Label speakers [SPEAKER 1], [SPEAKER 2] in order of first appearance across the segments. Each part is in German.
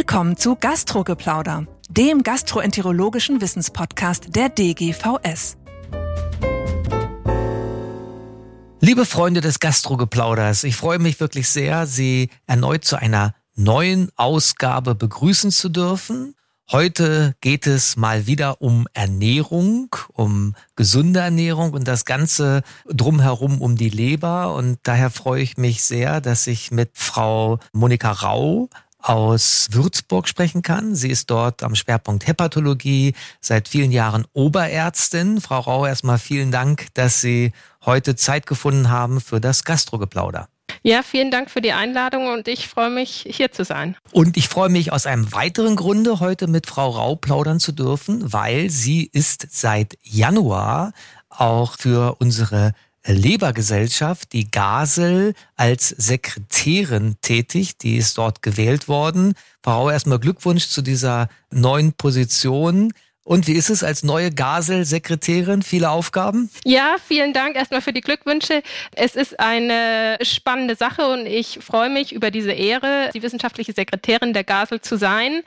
[SPEAKER 1] Willkommen zu Gastrogeplauder, dem gastroenterologischen Wissenspodcast der DGVS.
[SPEAKER 2] Liebe Freunde des Gastrogeplauders, ich freue mich wirklich sehr, Sie erneut zu einer neuen Ausgabe begrüßen zu dürfen. Heute geht es mal wieder um Ernährung, um gesunde Ernährung und das Ganze drumherum um die Leber. Und daher freue ich mich sehr, dass ich mit Frau Monika Rau aus Würzburg sprechen kann. Sie ist dort am Schwerpunkt Hepatologie, seit vielen Jahren Oberärztin. Frau Rau, erstmal vielen Dank, dass Sie heute Zeit gefunden haben für das Gastrogeplauder.
[SPEAKER 3] Ja, vielen Dank für die Einladung und ich freue mich, hier zu sein.
[SPEAKER 2] Und ich freue mich aus einem weiteren Grunde, heute mit Frau Rau plaudern zu dürfen, weil sie ist seit Januar auch für unsere Lebergesellschaft, die Gasel, als Sekretärin tätig. Die ist dort gewählt worden. Frau Rau, erstmal Glückwunsch zu dieser neuen Position. Und wie ist es als neue Gasel-Sekretärin? Viele Aufgaben?
[SPEAKER 3] Ja, vielen Dank erstmal für die Glückwünsche. Es ist eine spannende Sache und ich freue mich über diese Ehre, die wissenschaftliche Sekretärin der Gasel zu sein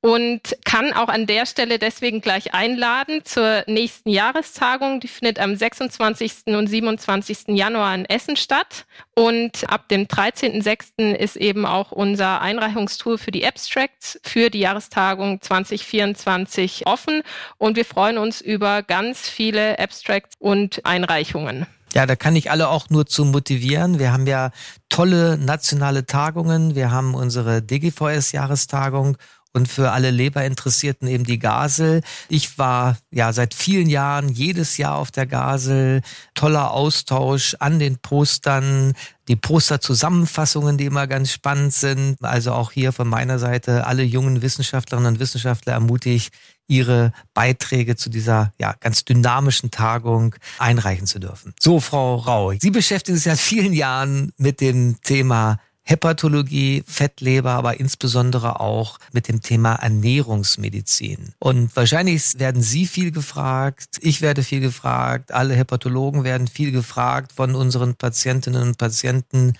[SPEAKER 3] und kann auch an der Stelle deswegen gleich einladen zur nächsten Jahrestagung. Die findet am 26. und 27. Januar in Essen statt. Und ab dem 13.06. ist eben auch unser Einreichungstool für die Abstracts für die Jahrestagung 2024 offen. Und wir freuen uns über ganz viele Abstracts und Einreichungen.
[SPEAKER 2] Ja, da kann ich alle auch nur zu motivieren. Wir haben ja tolle nationale Tagungen. Wir haben unsere DGVS-Jahrestagung und für alle Leberinteressierten eben die Gasel. Ich war ja seit vielen Jahren jedes Jahr auf der Gasel. Toller Austausch an den Postern, die Posterzusammenfassungen, die immer ganz spannend sind. Also auch hier von meiner Seite alle jungen Wissenschaftlerinnen und Wissenschaftler ermutigt, ihre Beiträge zu dieser ja ganz dynamischen Tagung einreichen zu dürfen. So, Frau Rau, Sie beschäftigen sich seit vielen Jahren mit dem Thema Hepatologie, Fettleber, aber insbesondere auch mit dem Thema Ernährungsmedizin. Und wahrscheinlich werden Sie viel gefragt, ich werde viel gefragt, alle Hepatologen werden viel gefragt von unseren Patientinnen und Patienten.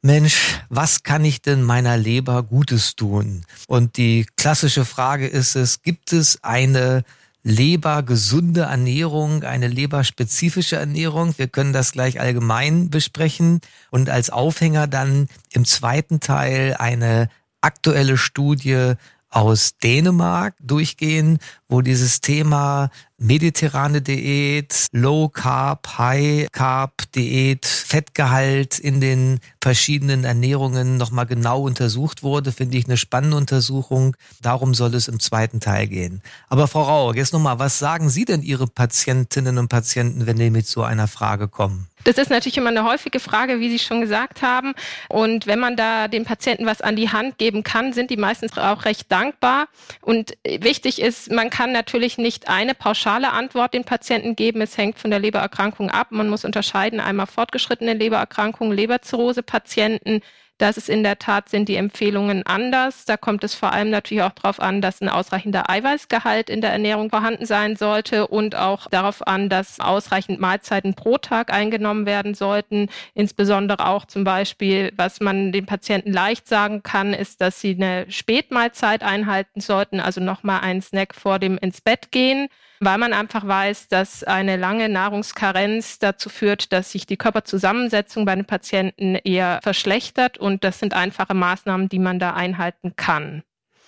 [SPEAKER 2] Mensch, was kann ich denn meiner Leber Gutes tun? Und die klassische Frage ist es, gibt es eine lebergesunde Ernährung, eine leberspezifische Ernährung. Wir können das gleich allgemein besprechen und als Aufhänger dann im zweiten Teil eine aktuelle Studie aus Dänemark durchgehen, wo dieses Thema mediterrane Diät, Low Carb, High Carb Diät, Fettgehalt in den verschiedenen Ernährungen nochmal genau untersucht wurde, finde ich eine spannende Untersuchung. Darum soll es im zweiten Teil gehen. Aber Frau Rau, jetzt nochmal, was sagen Sie denn Ihre Patientinnen und Patienten, wenn die mit so einer Frage kommen?
[SPEAKER 3] Das ist natürlich immer eine häufige Frage, wie Sie schon gesagt haben. Und wenn man da den Patienten was an die Hand geben kann, sind die meistens auch recht dankbar. Und wichtig ist, man kann natürlich nicht eine pauschale Antwort den Patienten geben. Es hängt von der Lebererkrankung ab. Man muss unterscheiden einmal fortgeschrittene Lebererkrankungen, Leberzirrhose-Patienten, das ist in der Tat, sind die Empfehlungen anders. Da kommt es vor allem natürlich auch darauf an, dass ein ausreichender Eiweißgehalt in der Ernährung vorhanden sein sollte und auch darauf an, dass ausreichend Mahlzeiten pro Tag eingenommen werden sollten. Insbesondere auch zum Beispiel, was man den Patienten leicht sagen kann, ist, dass sie eine Spätmahlzeit einhalten sollten, also nochmal einen Snack vor dem ins Bett gehen weil man einfach weiß, dass eine lange Nahrungskarenz dazu führt, dass sich die Körperzusammensetzung bei den Patienten eher verschlechtert und das sind einfache Maßnahmen, die man da einhalten kann.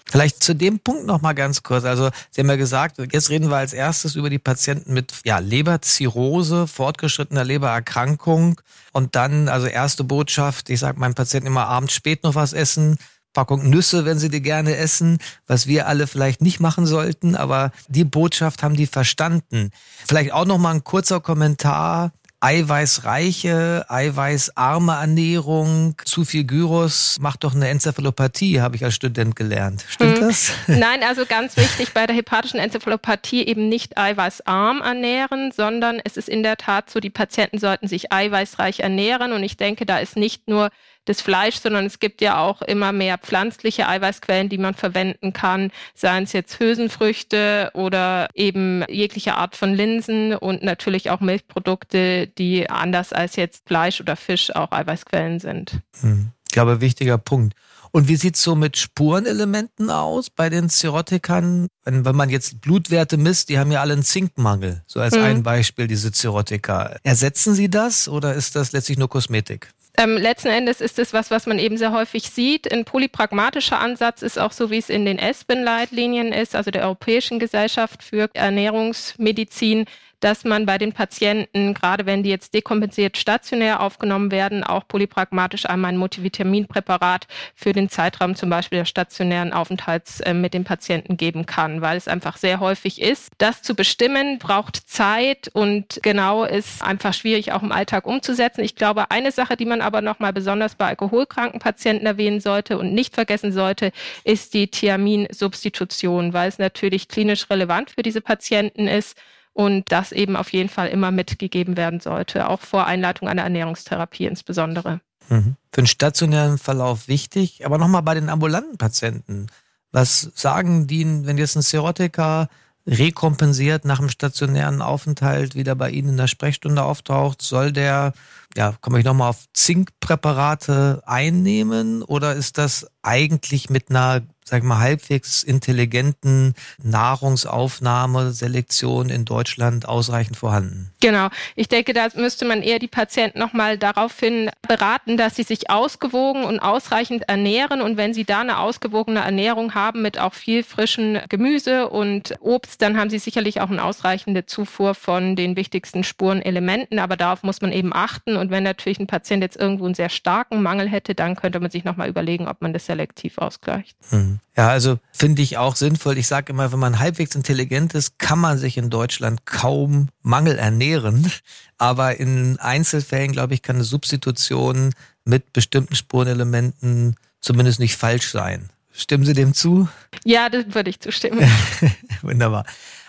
[SPEAKER 2] Vielleicht zu dem Punkt noch mal ganz kurz. Also Sie haben ja gesagt, jetzt reden wir als erstes über die Patienten mit ja, Leberzirrhose, fortgeschrittener Lebererkrankung und dann also erste Botschaft. Ich sage meinen Patienten immer abends spät noch was essen Packung Nüsse, wenn sie die gerne essen, was wir alle vielleicht nicht machen sollten, aber die Botschaft haben die verstanden. Vielleicht auch noch mal ein kurzer Kommentar eiweißreiche, eiweißarme Ernährung, zu viel Gyros macht doch eine Enzephalopathie, habe ich als Student gelernt. Stimmt hm. das?
[SPEAKER 3] Nein, also ganz wichtig bei der hepatischen Enzephalopathie eben nicht eiweißarm ernähren, sondern es ist in der Tat so, die Patienten sollten sich eiweißreich ernähren und ich denke, da ist nicht nur das Fleisch, sondern es gibt ja auch immer mehr pflanzliche Eiweißquellen, die man verwenden kann, seien es jetzt Hülsenfrüchte oder eben jegliche Art von Linsen und natürlich auch Milchprodukte, die anders als jetzt Fleisch oder Fisch auch Eiweißquellen sind.
[SPEAKER 2] Hm. Ich glaube, wichtiger Punkt. Und wie sieht's so mit Spurenelementen aus bei den Zerotikern? Wenn, wenn man jetzt Blutwerte misst, die haben ja alle einen Zinkmangel. So als mhm. ein Beispiel, diese Zerotika. Ersetzen Sie das oder ist das letztlich nur Kosmetik?
[SPEAKER 3] Ähm, letzten Endes ist es was, was man eben sehr häufig sieht. Ein polypragmatischer Ansatz ist auch so, wie es in den ESPEN-Leitlinien ist, also der Europäischen Gesellschaft für Ernährungsmedizin, dass man bei den Patienten, gerade wenn die jetzt dekompensiert stationär aufgenommen werden, auch polypragmatisch einmal ein Multivitaminpräparat für den Zeitraum zum Beispiel des stationären Aufenthalts äh, mit dem Patienten geben kann, weil es einfach sehr häufig ist. Das zu bestimmen braucht Zeit und genau ist einfach schwierig auch im Alltag umzusetzen. Ich glaube, eine Sache, die man aber nochmal besonders bei alkoholkranken Patienten erwähnen sollte und nicht vergessen sollte, ist die Thiaminsubstitution, weil es natürlich klinisch relevant für diese Patienten ist und das eben auf jeden Fall immer mitgegeben werden sollte, auch vor Einleitung einer Ernährungstherapie insbesondere.
[SPEAKER 2] Mhm. Für den stationären Verlauf wichtig, aber nochmal bei den ambulanten Patienten. Was sagen die, wenn jetzt ein Serotiker rekompensiert nach dem stationären Aufenthalt wieder bei Ihnen in der Sprechstunde auftaucht, soll der, ja, komme ich nochmal auf Zinkpräparate einnehmen oder ist das eigentlich mit einer sag ich mal, halbwegs intelligenten Nahrungsaufnahme, Selektion in Deutschland ausreichend vorhanden.
[SPEAKER 3] Genau. Ich denke, da müsste man eher die Patienten nochmal daraufhin beraten, dass sie sich ausgewogen und ausreichend ernähren. Und wenn sie da eine ausgewogene Ernährung haben mit auch viel frischen Gemüse und Obst, dann haben sie sicherlich auch eine ausreichende Zufuhr von den wichtigsten Spurenelementen. Aber darauf muss man eben achten. Und wenn natürlich ein Patient jetzt irgendwo einen sehr starken Mangel hätte, dann könnte man sich nochmal überlegen, ob man das selektiv ausgleicht.
[SPEAKER 2] Mhm. Ja, also finde ich auch sinnvoll. Ich sage immer, wenn man halbwegs intelligent ist, kann man sich in Deutschland kaum Mangel ernähren. Aber in Einzelfällen, glaube ich, kann eine Substitution mit bestimmten Spurenelementen zumindest nicht falsch sein. Stimmen Sie dem zu?
[SPEAKER 3] Ja, das würde ich zustimmen.
[SPEAKER 2] Wunderbar.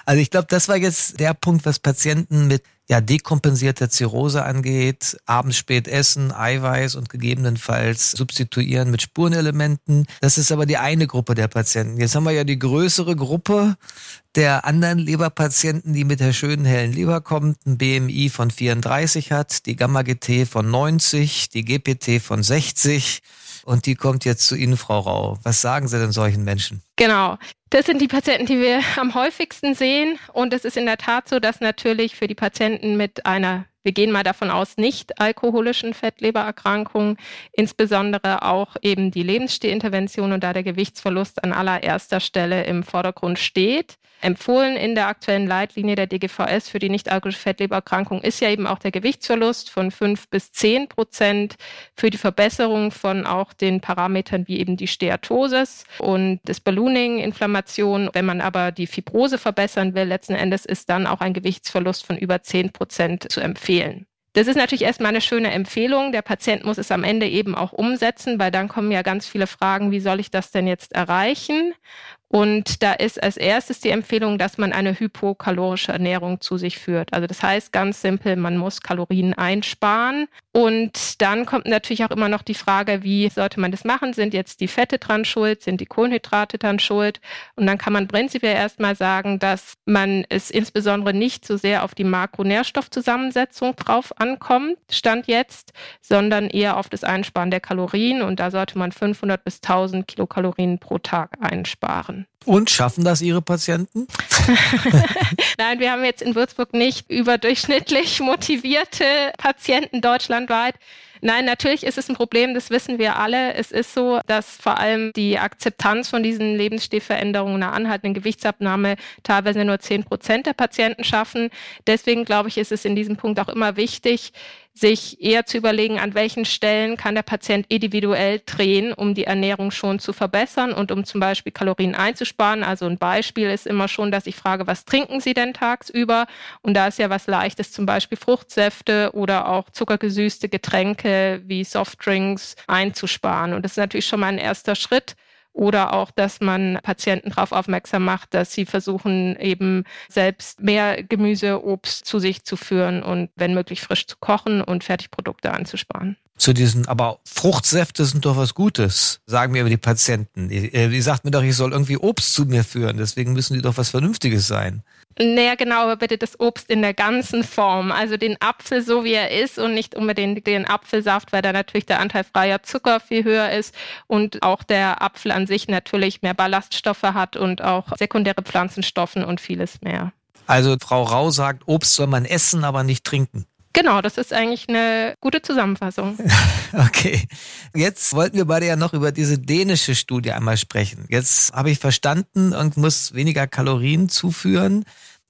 [SPEAKER 2] Also ich glaube, das war jetzt der Punkt, was Patienten mit ja, dekompensierter Zirrhose angeht, abends spät essen, Eiweiß und gegebenenfalls substituieren mit Spurenelementen. Das ist aber die eine Gruppe der Patienten. Jetzt haben wir ja die größere Gruppe der anderen Leberpatienten, die mit der schönen hellen Leber kommt, ein BMI von 34 hat, die Gamma-GT von 90, die GPT von 60 und die kommt jetzt zu Ihnen, Frau Rau. Was sagen Sie denn solchen Menschen?
[SPEAKER 3] Genau. Das sind die Patienten, die wir am häufigsten sehen. Und es ist in der Tat so, dass natürlich für die Patienten mit einer, wir gehen mal davon aus, nicht alkoholischen Fettlebererkrankung, insbesondere auch eben die Lebensstillintervention und da der Gewichtsverlust an allererster Stelle im Vordergrund steht. Empfohlen in der aktuellen Leitlinie der DGVS für die nicht-alkoholische Fettlebererkrankung ist ja eben auch der Gewichtsverlust von fünf bis zehn Prozent für die Verbesserung von auch den Parametern wie eben die Steatosis und das Ballooning, Inflammation. Wenn man aber die Fibrose verbessern will, letzten Endes ist dann auch ein Gewichtsverlust von über zehn Prozent zu empfehlen. Das ist natürlich erstmal eine schöne Empfehlung. Der Patient muss es am Ende eben auch umsetzen, weil dann kommen ja ganz viele Fragen, wie soll ich das denn jetzt erreichen? Und da ist als erstes die Empfehlung, dass man eine hypokalorische Ernährung zu sich führt. Also das heißt ganz simpel, man muss Kalorien einsparen. Und dann kommt natürlich auch immer noch die Frage, wie sollte man das machen? Sind jetzt die Fette dran schuld? Sind die Kohlenhydrate dran schuld? Und dann kann man prinzipiell erstmal sagen, dass man es insbesondere nicht so sehr auf die Makronährstoffzusammensetzung drauf ankommt, Stand jetzt, sondern eher auf das Einsparen der Kalorien. Und da sollte man 500 bis 1000 Kilokalorien pro Tag einsparen.
[SPEAKER 2] Und schaffen das Ihre Patienten?
[SPEAKER 3] Nein, wir haben jetzt in Würzburg nicht überdurchschnittlich motivierte Patienten deutschlandweit. Nein, natürlich ist es ein Problem, das wissen wir alle. Es ist so, dass vor allem die Akzeptanz von diesen Lebensstilveränderungen, einer anhaltenden Gewichtsabnahme teilweise nur zehn Prozent der Patienten schaffen. Deswegen glaube ich, ist es in diesem Punkt auch immer wichtig, sich eher zu überlegen, an welchen Stellen kann der Patient individuell drehen, um die Ernährung schon zu verbessern und um zum Beispiel Kalorien einzusparen. Also ein Beispiel ist immer schon, dass ich frage, was trinken Sie denn tagsüber? Und da ist ja was Leichtes, zum Beispiel Fruchtsäfte oder auch zuckergesüßte Getränke wie Softdrinks einzusparen. Und das ist natürlich schon mal ein erster Schritt oder auch, dass man Patienten darauf aufmerksam macht, dass sie versuchen, eben selbst mehr Gemüse, Obst zu sich zu führen und wenn möglich frisch zu kochen und Fertigprodukte anzusparen.
[SPEAKER 2] Zu diesen, aber Fruchtsäfte sind doch was Gutes, sagen mir die Patienten. Die, die sagt mir doch, ich soll irgendwie Obst zu mir führen, deswegen müssen die doch was Vernünftiges sein.
[SPEAKER 3] Naja, genau, aber bitte das Obst in der ganzen Form. Also den Apfel so, wie er ist und nicht unbedingt den Apfelsaft, weil da natürlich der Anteil freier Zucker viel höher ist und auch der Apfel an sich natürlich mehr Ballaststoffe hat und auch sekundäre Pflanzenstoffen und vieles mehr.
[SPEAKER 2] Also Frau Rau sagt, Obst soll man essen, aber nicht trinken.
[SPEAKER 3] Genau, das ist eigentlich eine gute Zusammenfassung.
[SPEAKER 2] okay. Jetzt wollten wir beide ja noch über diese dänische Studie einmal sprechen. Jetzt habe ich verstanden und muss weniger Kalorien zuführen.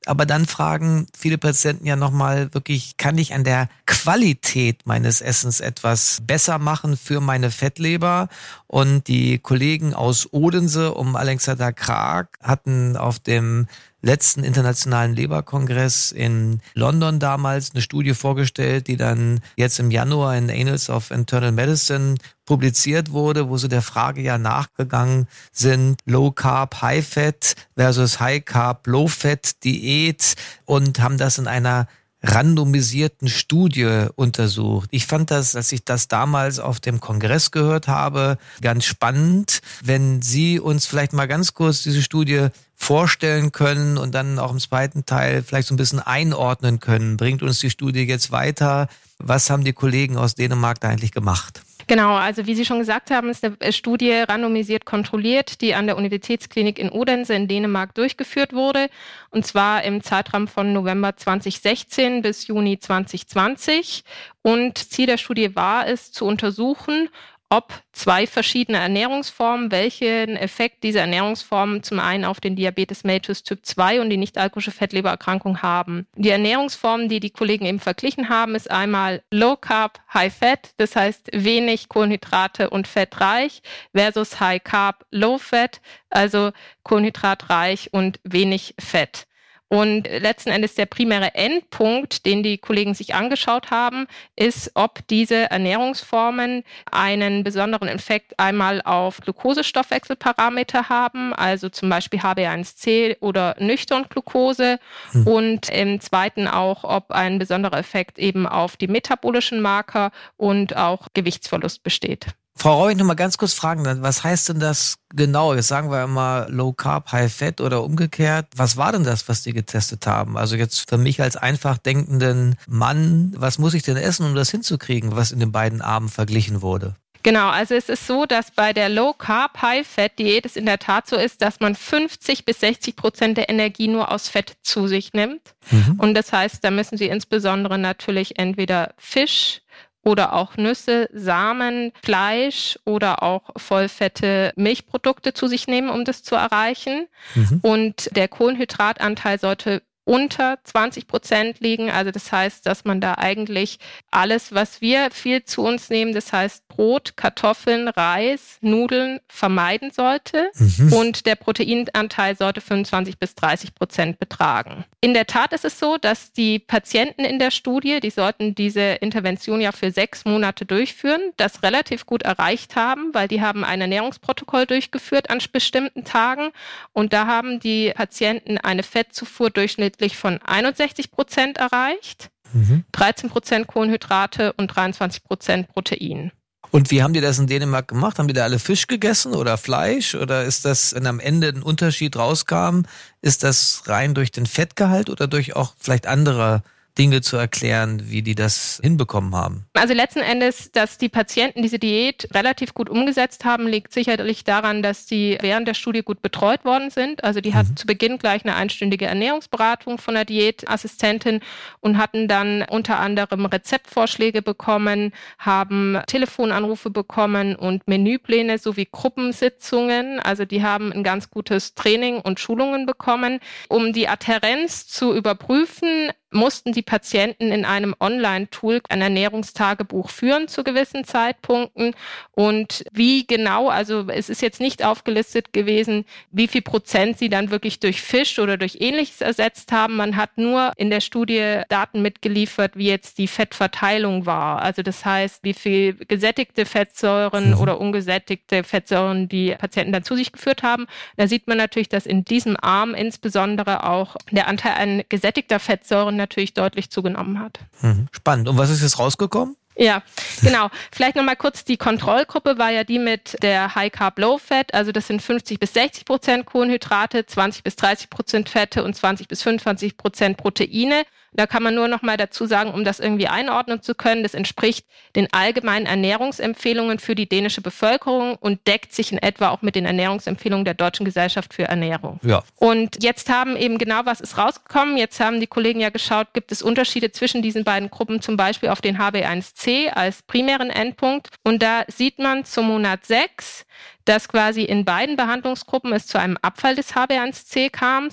[SPEAKER 2] Aber dann fragen viele Patienten ja nochmal wirklich, kann ich an der Qualität meines Essens etwas besser machen für meine Fettleber? Und die Kollegen aus Odense um Alexander Krag hatten auf dem letzten internationalen Leberkongress in London damals eine Studie vorgestellt, die dann jetzt im Januar in Annals of Internal Medicine publiziert wurde, wo sie der Frage ja nachgegangen sind, Low Carb, High Fat versus High Carb, Low Fat Diät und haben das in einer randomisierten Studie untersucht. Ich fand das, als ich das damals auf dem Kongress gehört habe, ganz spannend. Wenn Sie uns vielleicht mal ganz kurz diese Studie vorstellen können und dann auch im zweiten Teil vielleicht so ein bisschen einordnen können. Bringt uns die Studie jetzt weiter? Was haben die Kollegen aus Dänemark da eigentlich gemacht?
[SPEAKER 3] Genau, also wie Sie schon gesagt haben, ist eine Studie randomisiert kontrolliert, die an der Universitätsklinik in Odense in Dänemark durchgeführt wurde, und zwar im Zeitraum von November 2016 bis Juni 2020. Und Ziel der Studie war es, zu untersuchen, ob zwei verschiedene Ernährungsformen, welchen Effekt diese Ernährungsformen zum einen auf den Diabetes mellitus Typ 2 und die nicht-alkoholische Fettlebererkrankung haben. Die Ernährungsformen, die die Kollegen eben verglichen haben, ist einmal Low Carb, High Fat, das heißt wenig Kohlenhydrate und fettreich versus High Carb, Low Fat, also kohlenhydratreich und wenig Fett. Und letzten Endes der primäre Endpunkt, den die Kollegen sich angeschaut haben, ist, ob diese Ernährungsformen einen besonderen Effekt einmal auf Glukosestoffwechselparameter haben, also zum Beispiel HB1C oder nüchtern Glucose hm. und im zweiten auch, ob ein besonderer Effekt eben auf die metabolischen Marker und auch Gewichtsverlust besteht.
[SPEAKER 2] Frau Rau, ich noch mal ganz kurz fragen, was heißt denn das genau? Jetzt sagen wir immer Low Carb, High Fat oder umgekehrt. Was war denn das, was die getestet haben? Also jetzt für mich als einfach denkenden Mann, was muss ich denn essen, um das hinzukriegen, was in den beiden Armen verglichen wurde?
[SPEAKER 3] Genau, also es ist so, dass bei der Low Carb High Fat Diät es in der Tat so ist, dass man 50 bis 60 Prozent der Energie nur aus Fett zu sich nimmt. Mhm. Und das heißt, da müssen Sie insbesondere natürlich entweder Fisch, oder auch Nüsse, Samen, Fleisch oder auch vollfette Milchprodukte zu sich nehmen, um das zu erreichen. Mhm. Und der Kohlenhydratanteil sollte unter 20 Prozent liegen. Also das heißt, dass man da eigentlich alles, was wir viel zu uns nehmen, das heißt Brot, Kartoffeln, Reis, Nudeln vermeiden sollte. Mhm. Und der Proteinanteil sollte 25 bis 30 Prozent betragen. In der Tat ist es so, dass die Patienten in der Studie, die sollten diese Intervention ja für sechs Monate durchführen, das relativ gut erreicht haben, weil die haben ein Ernährungsprotokoll durchgeführt an bestimmten Tagen. Und da haben die Patienten eine Fettzufuhr durchschnittlich von 61 Prozent erreicht, mhm. 13 Prozent Kohlenhydrate und 23 Prozent Protein.
[SPEAKER 2] Und wie haben die das in Dänemark gemacht? Haben die da alle Fisch gegessen oder Fleisch? Oder ist das, wenn am Ende ein Unterschied rauskam, ist das rein durch den Fettgehalt oder durch auch vielleicht andere Dinge zu erklären, wie die das hinbekommen haben?
[SPEAKER 3] Also letzten Endes, dass die Patienten diese Diät relativ gut umgesetzt haben, liegt sicherlich daran, dass sie während der Studie gut betreut worden sind. Also die mhm. hatten zu Beginn gleich eine einstündige Ernährungsberatung von der Diätassistentin und hatten dann unter anderem Rezeptvorschläge bekommen, haben Telefonanrufe bekommen und Menüpläne sowie Gruppensitzungen. Also die haben ein ganz gutes Training und Schulungen bekommen, um die Adherenz zu überprüfen mussten die Patienten in einem Online-Tool ein Ernährungstagebuch führen zu gewissen Zeitpunkten. Und wie genau, also es ist jetzt nicht aufgelistet gewesen, wie viel Prozent sie dann wirklich durch Fisch oder durch ähnliches ersetzt haben. Man hat nur in der Studie Daten mitgeliefert, wie jetzt die Fettverteilung war. Also das heißt, wie viel gesättigte Fettsäuren mhm. oder ungesättigte Fettsäuren die Patienten dann zu sich geführt haben. Da sieht man natürlich, dass in diesem Arm insbesondere auch der Anteil an gesättigter Fettsäuren natürlich deutlich zugenommen hat.
[SPEAKER 2] Mhm. Spannend. Und was ist jetzt rausgekommen?
[SPEAKER 3] Ja, genau. Vielleicht nochmal kurz, die Kontrollgruppe war ja die mit der High Carb Low Fat, also das sind 50 bis 60 Prozent Kohlenhydrate, 20 bis 30 Prozent Fette und 20 bis 25 Prozent Proteine. Da kann man nur noch mal dazu sagen, um das irgendwie einordnen zu können, das entspricht den allgemeinen Ernährungsempfehlungen für die dänische Bevölkerung und deckt sich in etwa auch mit den Ernährungsempfehlungen der Deutschen Gesellschaft für Ernährung.
[SPEAKER 2] Ja.
[SPEAKER 3] Und jetzt haben eben genau was ist rausgekommen. Jetzt haben die Kollegen ja geschaut, gibt es Unterschiede zwischen diesen beiden Gruppen, zum Beispiel auf den HB1C als primären Endpunkt. Und da sieht man zum Monat 6, dass quasi in beiden Behandlungsgruppen es zu einem Abfall des HB1C kam,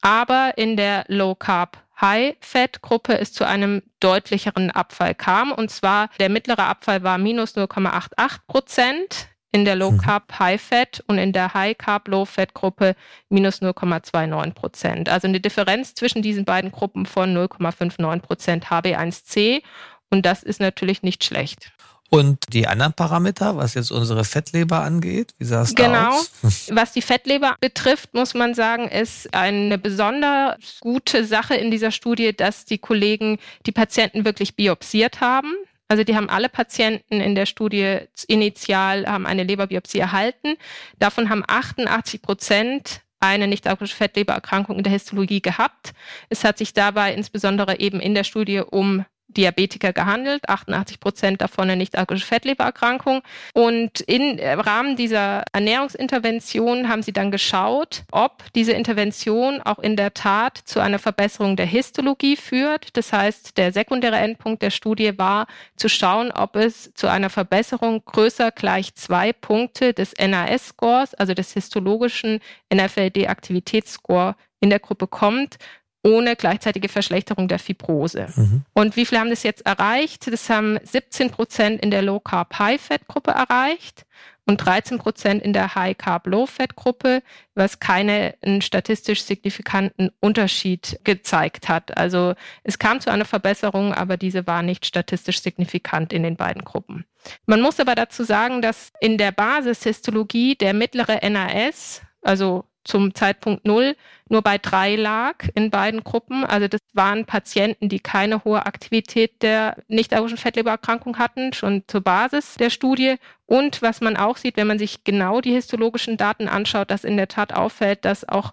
[SPEAKER 3] aber in der Low Carb High-Fat-Gruppe es zu einem deutlicheren Abfall kam. Und zwar der mittlere Abfall war minus 0,88 Prozent in der Low mhm. Carb High Fat und in der High Carb Low Fat Gruppe minus 0,29 Prozent. Also eine Differenz zwischen diesen beiden Gruppen von 0,59 Prozent HB1C und das ist natürlich nicht schlecht.
[SPEAKER 2] Und die anderen Parameter, was jetzt unsere Fettleber angeht, wie sah es
[SPEAKER 3] genau.
[SPEAKER 2] da aus?
[SPEAKER 3] Genau. Was die Fettleber betrifft, muss man sagen, ist eine besonders gute Sache in dieser Studie, dass die Kollegen die Patienten wirklich biopsiert haben. Also die haben alle Patienten in der Studie initial haben eine Leberbiopsie erhalten. Davon haben 88 Prozent eine nicht-alkoholische Fettlebererkrankung in der Histologie gehabt. Es hat sich dabei insbesondere eben in der Studie um Diabetiker gehandelt, 88 Prozent davon eine nicht-alkoholische Fettlebererkrankung. Und im Rahmen dieser Ernährungsintervention haben sie dann geschaut, ob diese Intervention auch in der Tat zu einer Verbesserung der Histologie führt. Das heißt, der sekundäre Endpunkt der Studie war zu schauen, ob es zu einer Verbesserung größer gleich zwei Punkte des NAS-Scores, also des histologischen NFLD-Aktivitätsscore in der Gruppe kommt ohne gleichzeitige Verschlechterung der Fibrose. Mhm. Und wie viele haben das jetzt erreicht? Das haben 17 Prozent in der Low Carb High Fat Gruppe erreicht und 13 Prozent in der High Carb Low Fat Gruppe, was keinen statistisch signifikanten Unterschied gezeigt hat. Also es kam zu einer Verbesserung, aber diese war nicht statistisch signifikant in den beiden Gruppen. Man muss aber dazu sagen, dass in der Basishistologie der mittlere NAS, also zum Zeitpunkt Null nur bei drei lag in beiden Gruppen. Also das waren Patienten, die keine hohe Aktivität der nicht-alkoholischen Fettlebererkrankung hatten, schon zur Basis der Studie. Und was man auch sieht, wenn man sich genau die histologischen Daten anschaut, dass in der Tat auffällt, dass auch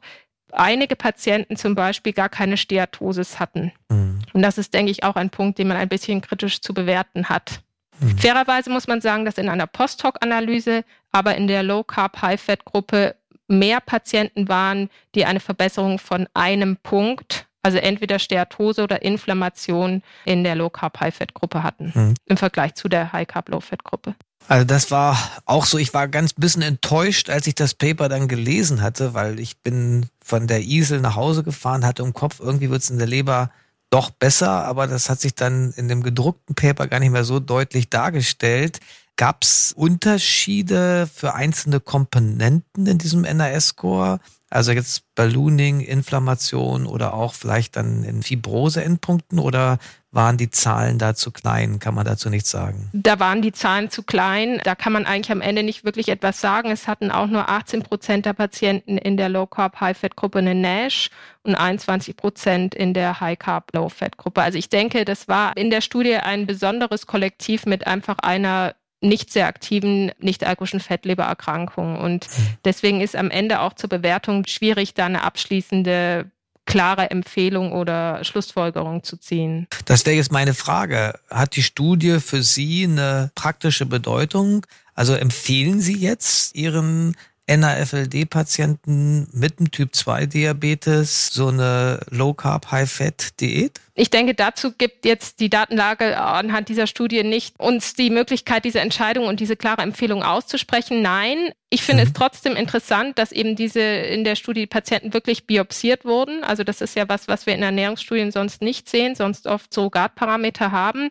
[SPEAKER 3] einige Patienten zum Beispiel gar keine Steatosis hatten. Mhm. Und das ist, denke ich, auch ein Punkt, den man ein bisschen kritisch zu bewerten hat. Mhm. Fairerweise muss man sagen, dass in einer Post-Hoc-Analyse, aber in der Low-Carb-High-Fat-Gruppe mehr Patienten waren, die eine Verbesserung von einem Punkt, also entweder Steatose oder Inflammation in der Low Carb High Fat Gruppe hatten mhm. im Vergleich zu der High Carb Low Fat Gruppe.
[SPEAKER 2] Also das war auch so, ich war ganz bisschen enttäuscht, als ich das Paper dann gelesen hatte, weil ich bin von der Isel nach Hause gefahren, hatte im Kopf, irgendwie wird es in der Leber doch besser, aber das hat sich dann in dem gedruckten Paper gar nicht mehr so deutlich dargestellt. Gab es Unterschiede für einzelne Komponenten in diesem NAS-Score? Also jetzt Ballooning, Inflammation oder auch vielleicht dann in Fibrose-Endpunkten oder waren die Zahlen da zu klein? Kann man dazu nichts sagen?
[SPEAKER 3] Da waren die Zahlen zu klein. Da kann man eigentlich am Ende nicht wirklich etwas sagen. Es hatten auch nur 18 Prozent der Patienten in der Low Carb High Fat Gruppe eine NASH und 21 Prozent in der High Carb Low Fat Gruppe. Also ich denke, das war in der Studie ein besonderes Kollektiv mit einfach einer nicht sehr aktiven nicht-alkoholischen Fettlebererkrankungen. Und deswegen ist am Ende auch zur Bewertung schwierig, da eine abschließende klare Empfehlung oder Schlussfolgerung zu ziehen.
[SPEAKER 2] Das wäre jetzt meine Frage. Hat die Studie für Sie eine praktische Bedeutung? Also empfehlen Sie jetzt Ihren NAFLD-Patienten mit dem Typ-2-Diabetes so eine Low-Carb-High-Fat-Diät?
[SPEAKER 3] Ich denke, dazu gibt jetzt die Datenlage anhand dieser Studie nicht uns die Möglichkeit, diese Entscheidung und diese klare Empfehlung auszusprechen. Nein, ich finde mhm. es trotzdem interessant, dass eben diese in der Studie Patienten wirklich biopsiert wurden. Also das ist ja was, was wir in Ernährungsstudien sonst nicht sehen, sonst oft Surrogatparameter haben.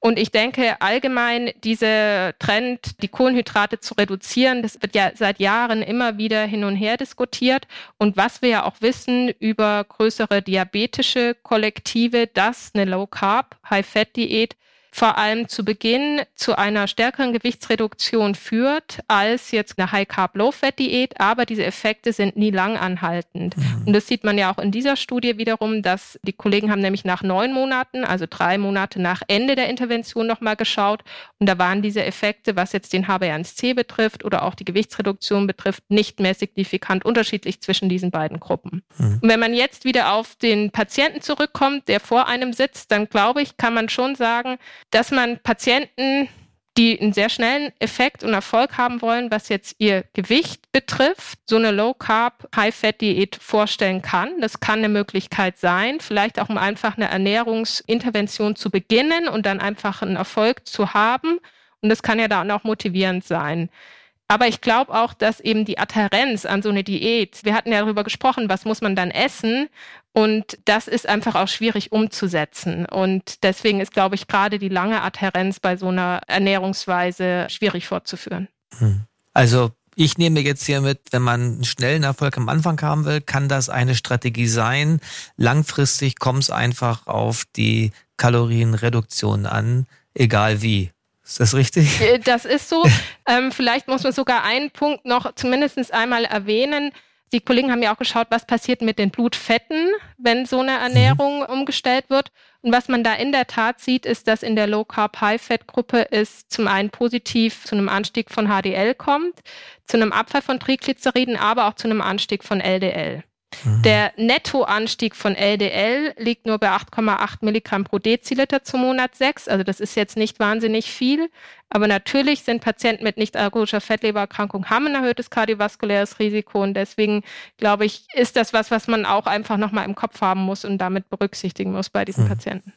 [SPEAKER 3] Und ich denke allgemein, dieser Trend, die Kohlenhydrate zu reduzieren, das wird ja seit Jahren immer wieder hin und her diskutiert. Und was wir ja auch wissen über größere diabetische Kollektive, dass eine Low Carb, High Fat Diät vor allem zu Beginn zu einer stärkeren Gewichtsreduktion führt als jetzt eine High-Carb-Low-Fat-Diät, aber diese Effekte sind nie lang anhaltend. Mhm. Und das sieht man ja auch in dieser Studie wiederum, dass die Kollegen haben nämlich nach neun Monaten, also drei Monate nach Ende der Intervention nochmal geschaut und da waren diese Effekte, was jetzt den HbA1c betrifft oder auch die Gewichtsreduktion betrifft, nicht mehr signifikant unterschiedlich zwischen diesen beiden Gruppen. Mhm. Und wenn man jetzt wieder auf den Patienten zurückkommt, der vor einem sitzt, dann glaube ich, kann man schon sagen, dass man Patienten, die einen sehr schnellen Effekt und Erfolg haben wollen, was jetzt ihr Gewicht betrifft, so eine Low-Carb, High-Fat-Diät vorstellen kann. Das kann eine Möglichkeit sein, vielleicht auch um einfach eine Ernährungsintervention zu beginnen und dann einfach einen Erfolg zu haben. Und das kann ja dann auch motivierend sein. Aber ich glaube auch, dass eben die Adherenz an so eine Diät, wir hatten ja darüber gesprochen, was muss man dann essen? Und das ist einfach auch schwierig umzusetzen. Und deswegen ist, glaube ich, gerade die lange Adherenz bei so einer Ernährungsweise schwierig fortzuführen.
[SPEAKER 2] Hm. Also ich nehme jetzt hier mit, wenn man einen schnellen Erfolg am Anfang haben will, kann das eine Strategie sein. Langfristig kommt es einfach auf die Kalorienreduktion an, egal wie. Ist das richtig?
[SPEAKER 3] Äh, das ist so. ähm, vielleicht muss man sogar einen Punkt noch zumindest einmal erwähnen. Die Kollegen haben ja auch geschaut, was passiert mit den Blutfetten, wenn so eine Ernährung mhm. umgestellt wird. Und was man da in der Tat sieht, ist, dass in der Low Carb High Fat Gruppe es zum einen positiv zu einem Anstieg von HDL kommt, zu einem Abfall von Triglyceriden, aber auch zu einem Anstieg von LDL. Mhm. Der Nettoanstieg von LDL liegt nur bei 8,8 Milligramm pro Deziliter zum Monat 6. Also das ist jetzt nicht wahnsinnig viel. Aber natürlich sind Patienten mit nicht alkoholischer Fettlebererkrankung haben ein erhöhtes kardiovaskuläres Risiko. Und deswegen glaube ich, ist das was, was man auch einfach nochmal im Kopf haben muss und damit berücksichtigen muss bei diesen mhm. Patienten.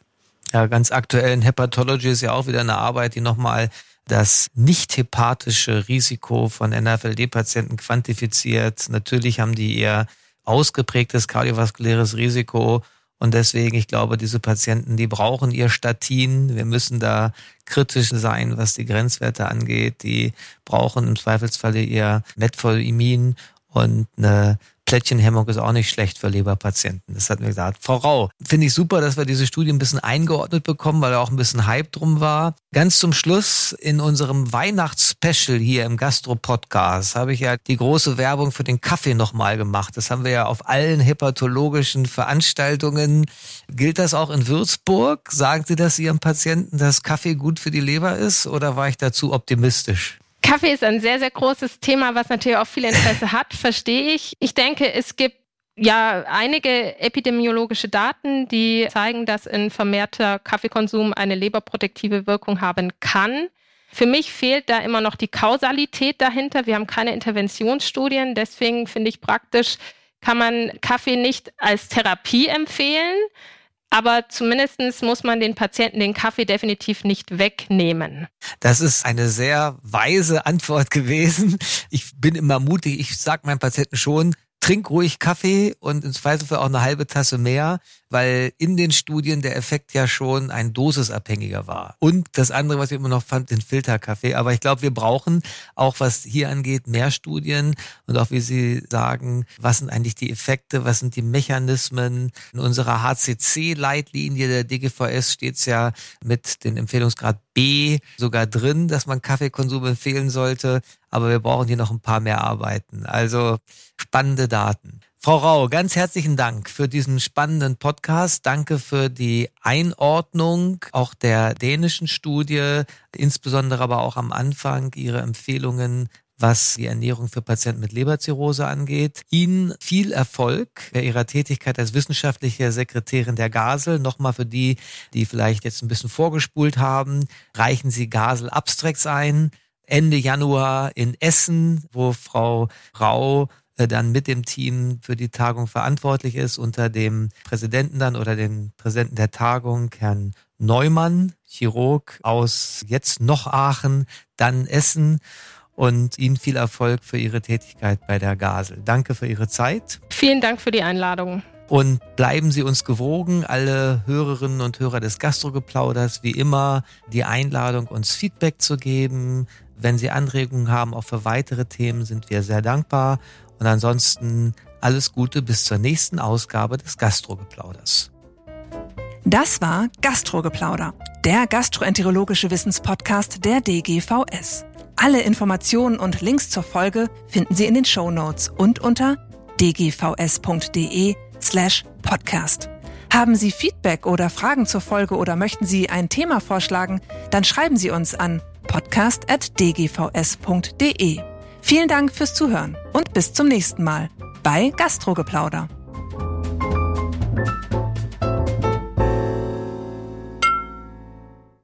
[SPEAKER 2] Ja, ganz aktuell in Hepatology ist ja auch wieder eine Arbeit, die nochmal das nicht hepatische Risiko von NFLD-Patienten quantifiziert. Natürlich haben die eher ausgeprägtes kardiovaskuläres Risiko. Und deswegen, ich glaube, diese Patienten, die brauchen ihr Statin. Wir müssen da kritisch sein, was die Grenzwerte angeht. Die brauchen im Zweifelsfalle ihr Metformin und eine Plättchenhemmung ist auch nicht schlecht für Leberpatienten. Das hat mir gesagt. Frau Rau, finde ich super, dass wir diese Studie ein bisschen eingeordnet bekommen, weil da auch ein bisschen Hype drum war. Ganz zum Schluss in unserem Weihnachtsspecial hier im Gastro-Podcast habe ich ja die große Werbung für den Kaffee nochmal gemacht. Das haben wir ja auf allen hepatologischen Veranstaltungen. Gilt das auch in Würzburg? Sagen Sie das Ihrem Patienten, dass Kaffee gut für die Leber ist oder war ich dazu optimistisch?
[SPEAKER 3] Kaffee ist ein sehr, sehr großes Thema, was natürlich auch viel Interesse hat, verstehe ich. Ich denke, es gibt ja einige epidemiologische Daten, die zeigen, dass ein vermehrter Kaffeekonsum eine leberprotektive Wirkung haben kann. Für mich fehlt da immer noch die Kausalität dahinter. Wir haben keine Interventionsstudien. Deswegen finde ich praktisch, kann man Kaffee nicht als Therapie empfehlen. Aber zumindestens muss man den Patienten den Kaffee definitiv nicht wegnehmen.
[SPEAKER 2] Das ist eine sehr weise Antwort gewesen. Ich bin immer mutig. Ich sage meinen Patienten schon, trink ruhig Kaffee und im Zweifelsfall auch eine halbe Tasse mehr, weil in den Studien der Effekt ja schon ein dosisabhängiger war. Und das andere, was ich immer noch fand, den Filterkaffee. Aber ich glaube, wir brauchen auch, was hier angeht, mehr Studien und auch, wie Sie sagen, was sind eigentlich die Effekte, was sind die Mechanismen. In unserer HCC-Leitlinie der DGVS steht es ja mit dem Empfehlungsgrad B sogar drin, dass man Kaffeekonsum empfehlen sollte. Aber wir brauchen hier noch ein paar mehr Arbeiten. Also spannende Daten. Frau Rau, ganz herzlichen Dank für diesen spannenden Podcast. Danke für die Einordnung auch der dänischen Studie, insbesondere aber auch am Anfang Ihre Empfehlungen was die Ernährung für Patienten mit Leberzirrhose angeht. Ihnen viel Erfolg bei Ihrer Tätigkeit als wissenschaftliche Sekretärin der Gasel. Nochmal für die, die vielleicht jetzt ein bisschen vorgespult haben, reichen Sie Gasel Abstracts ein. Ende Januar in Essen, wo Frau Rau äh, dann mit dem Team für die Tagung verantwortlich ist, unter dem Präsidenten dann oder dem Präsidenten der Tagung, Herrn Neumann, Chirurg aus jetzt noch Aachen, dann Essen und Ihnen viel Erfolg für Ihre Tätigkeit bei der Gasel. Danke für Ihre Zeit.
[SPEAKER 3] Vielen Dank für die Einladung.
[SPEAKER 2] Und bleiben Sie uns gewogen, alle Hörerinnen und Hörer des Gastrogeplauders, wie immer die Einladung, uns Feedback zu geben. Wenn Sie Anregungen haben, auch für weitere Themen, sind wir sehr dankbar. Und ansonsten alles Gute bis zur nächsten Ausgabe des Gastrogeplauders.
[SPEAKER 1] Das war Gastrogeplauder, der gastroenterologische Wissenspodcast der DGVS. Alle Informationen und Links zur Folge finden Sie in den Show Notes und unter dgvs.de slash podcast. Haben Sie Feedback oder Fragen zur Folge oder möchten Sie ein Thema vorschlagen, dann schreiben Sie uns an podcast.dgvs.de. Vielen Dank fürs Zuhören und bis zum nächsten Mal bei Gastrogeplauder.